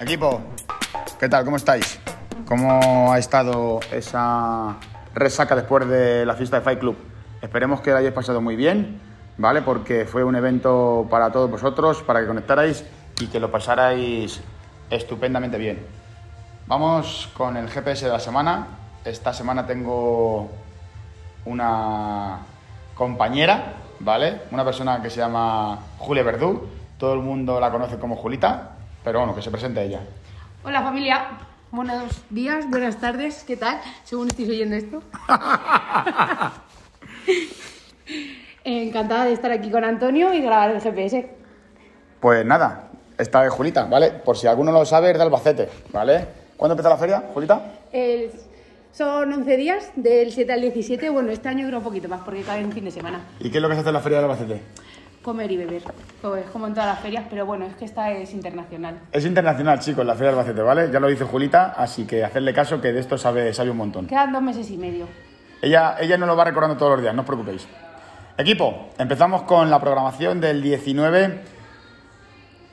Equipo, ¿qué tal? ¿Cómo estáis? ¿Cómo ha estado esa resaca después de la fiesta de Fight Club? Esperemos que la hayáis pasado muy bien, ¿vale? Porque fue un evento para todos vosotros, para que conectarais y que lo pasarais estupendamente bien. Vamos con el GPS de la semana. Esta semana tengo una compañera, ¿vale? Una persona que se llama Julia Verdú. Todo el mundo la conoce como Julita, pero bueno, que se presente ella. Hola familia, buenos días, buenas tardes, ¿qué tal? Según estéis oyendo esto. Encantada de estar aquí con Antonio y grabar el GPS. Pues nada, esta es Julita, ¿vale? Por si alguno no lo sabe, es de Albacete, ¿vale? ¿Cuándo empieza la feria, Julita? El- son 11 días, del 7 al 17. Bueno, este año dura un poquito más porque cae en fin de semana. ¿Y qué es lo que se hace en la feria de Albacete? Comer y beber, pues como en todas las ferias, pero bueno, es que esta es internacional. Es internacional, chicos, la feria de Albacete, ¿vale? Ya lo dice Julita, así que hacerle caso que de esto sabe, sabe un montón. Quedan dos meses y medio. Ella, ella nos lo va recordando todos los días, no os preocupéis. Equipo, empezamos con la programación del 19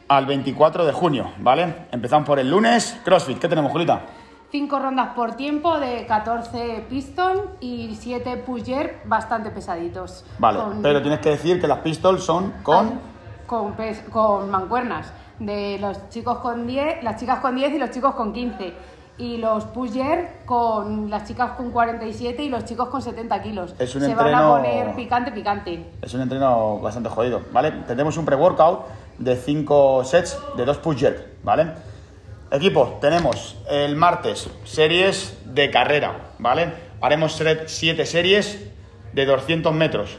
al 24 de junio, ¿vale? Empezamos por el lunes. CrossFit, ¿qué tenemos, Julita? Cinco rondas por tiempo de 14 piston y 7 push-jerk bastante pesaditos. Vale, Con- pero tienes que decir que las pistols son con... con, pes- con mancuernas de los chicos con 10, las chicas con 10 y los chicos con 15. Y los pusher con las chicas con 47 y los chicos con 70 kilos. Es un Se van a entreno- poner picante, picante. Es un entreno bastante jodido, ¿vale? Tendremos un pre-workout de 5 sets de 2 push jerk, ¿vale? Equipo, tenemos el martes series de carrera, ¿vale? Haremos 7 series de 200 metros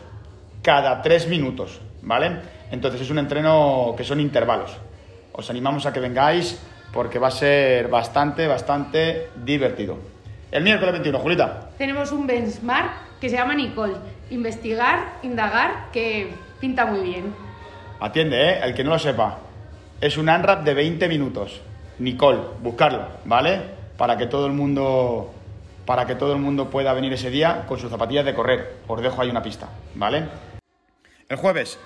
cada 3 minutos, ¿vale? Entonces es un entreno que son intervalos. Os animamos a que vengáis porque va a ser bastante, bastante divertido. El miércoles 21, Julita. Tenemos un benchmark que se llama Nicole. Investigar, indagar, que pinta muy bien. Atiende, ¿eh? El que no lo sepa. Es un unwrap de 20 minutos. Nicole, buscarlo, ¿vale? Para que todo el mundo para que todo el mundo pueda venir ese día con sus zapatillas de correr. Os dejo ahí una pista, ¿vale? El jueves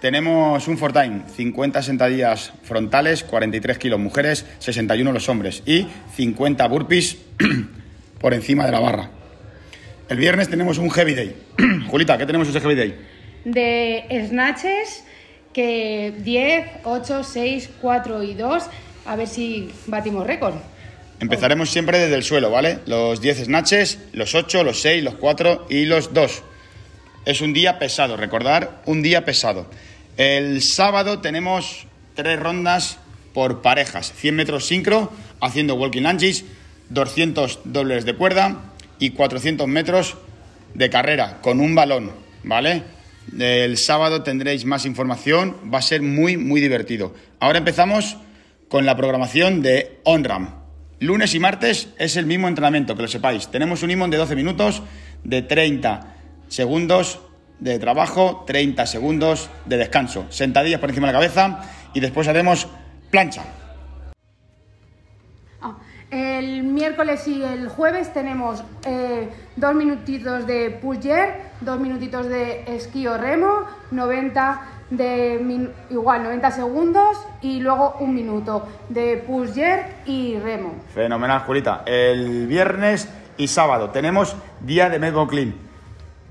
tenemos un for time, 50 sentadillas frontales, 43 kilos mujeres, 61 los hombres y 50 burpees por encima de la barra. El viernes tenemos un heavy day. Julita, ¿qué tenemos ese heavy day? De snatches, que 10, 8, 6, 4 y 2. A ver si batimos récord. Empezaremos siempre desde el suelo, ¿vale? Los 10 snatches, los 8, los 6, los 4 y los 2. Es un día pesado, recordar, un día pesado. El sábado tenemos tres rondas por parejas. 100 metros sincro, haciendo walking lunges, 200 dobles de cuerda y 400 metros de carrera con un balón, ¿vale? El sábado tendréis más información, va a ser muy, muy divertido. Ahora empezamos con la programación de OnRAM. Lunes y martes es el mismo entrenamiento, que lo sepáis. Tenemos un imón de 12 minutos, de 30 segundos de trabajo, 30 segundos de descanso. Sentadillas por encima de la cabeza y después haremos plancha. Ah, el miércoles y el jueves tenemos eh, dos minutitos de jerk, dos minutitos de esquí o remo, 90 de igual 90 segundos y luego un minuto de push jerk y remo. Fenomenal, Julita. El viernes y sábado tenemos día de medball clean.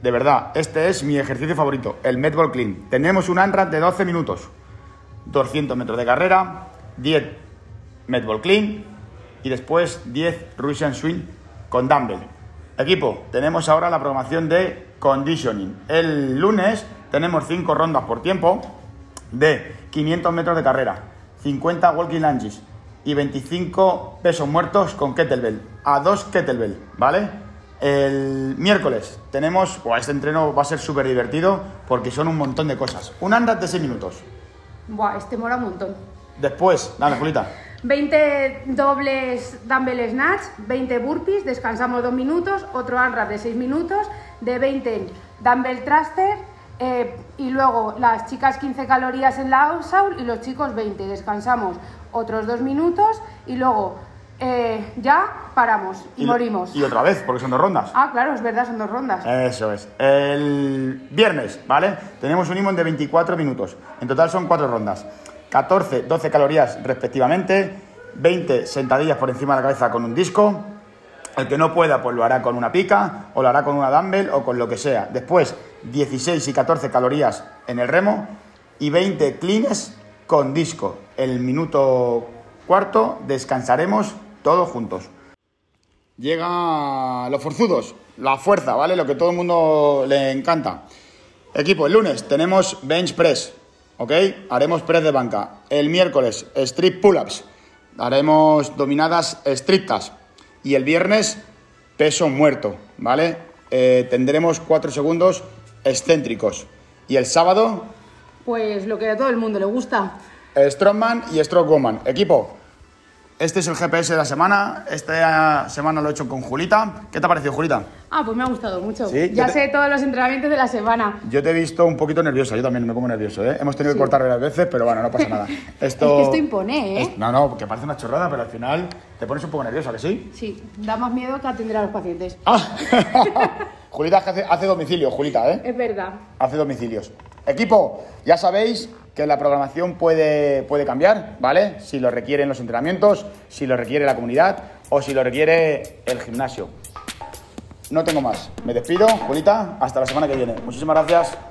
De verdad, este es mi ejercicio favorito, el medball clean. Tenemos un unwrap de 12 minutos, 200 metros de carrera, 10 medball clean y después 10 Russian swing con dumbbell. Equipo, tenemos ahora la programación de conditioning. El lunes tenemos 5 rondas por tiempo de 500 metros de carrera, 50 walking lunges y 25 pesos muertos con kettlebell, a dos kettlebell, ¿vale? El miércoles tenemos, buah, este entreno va a ser súper divertido porque son un montón de cosas. Un unwrap de 6 minutos. Buah, este mola un montón. Después, dale, Julita. 20 dobles dumbbell snatch, 20 burpees, descansamos 2 minutos, otro unwrap de 6 minutos, de 20 dumbbell thruster eh, y luego las chicas 15 calorías en la outsole y los chicos 20. Descansamos otros 2 minutos y luego eh, ya paramos y, lo- morimos. Y otra vez, porque son dos rondas. Ah, claro, es verdad, son dos rondas. Eso es. El viernes, ¿vale? Tenemos un imón de 24 minutos. En total son cuatro rondas. 14, 12 calorías respectivamente 20 sentadillas por encima de la cabeza con un disco. El que no pueda, pues lo hará con una pica, o lo hará con una dumbbell, o con lo que sea. Después, 16 y 14 calorías en el remo y 20 cleans con disco. El minuto cuarto descansaremos todos juntos. Llega los forzudos, la fuerza, ¿vale? Lo que todo el mundo le encanta. Equipo, el lunes tenemos bench press, ¿ok? Haremos press de banca. El miércoles, strip pull-ups. Haremos dominadas estrictas. Y el viernes, peso muerto, ¿vale? Eh, tendremos 4 segundos excéntricos. Y el sábado, Pues lo que a todo el mundo le gusta. Strongman y Strongwoman. Equipo, este es el GPS de la semana. Esta semana lo he hecho con Julita. ¿Qué te ha parecido, Julita? Ah, pues me ha gustado mucho. Sí, ya te- sé todos los entrenamientos de la semana. Yo te he visto un poquito nerviosa, yo también me pongo nervioso, ¿eh? Hemos tenido que cortar varias veces, pero bueno, no pasa nada. Esto... Es que esto impone, ¿eh? Es- No, no, porque parece una chorrada, pero al final te pones un poco nerviosa, ¿que sí? Sí, da más miedo que atender a los pacientes. Ah. Julita es que hace, hace domicilio, Julita, ¿eh? Es verdad. Hace domicilios. Equipo, ya sabéis que la programación puede, puede cambiar, ¿vale? Si lo requieren los entrenamientos, si lo requiere la comunidad o si lo requiere el gimnasio. No tengo más. Me despido, Julita. Hasta la semana que viene. Muchísimas gracias.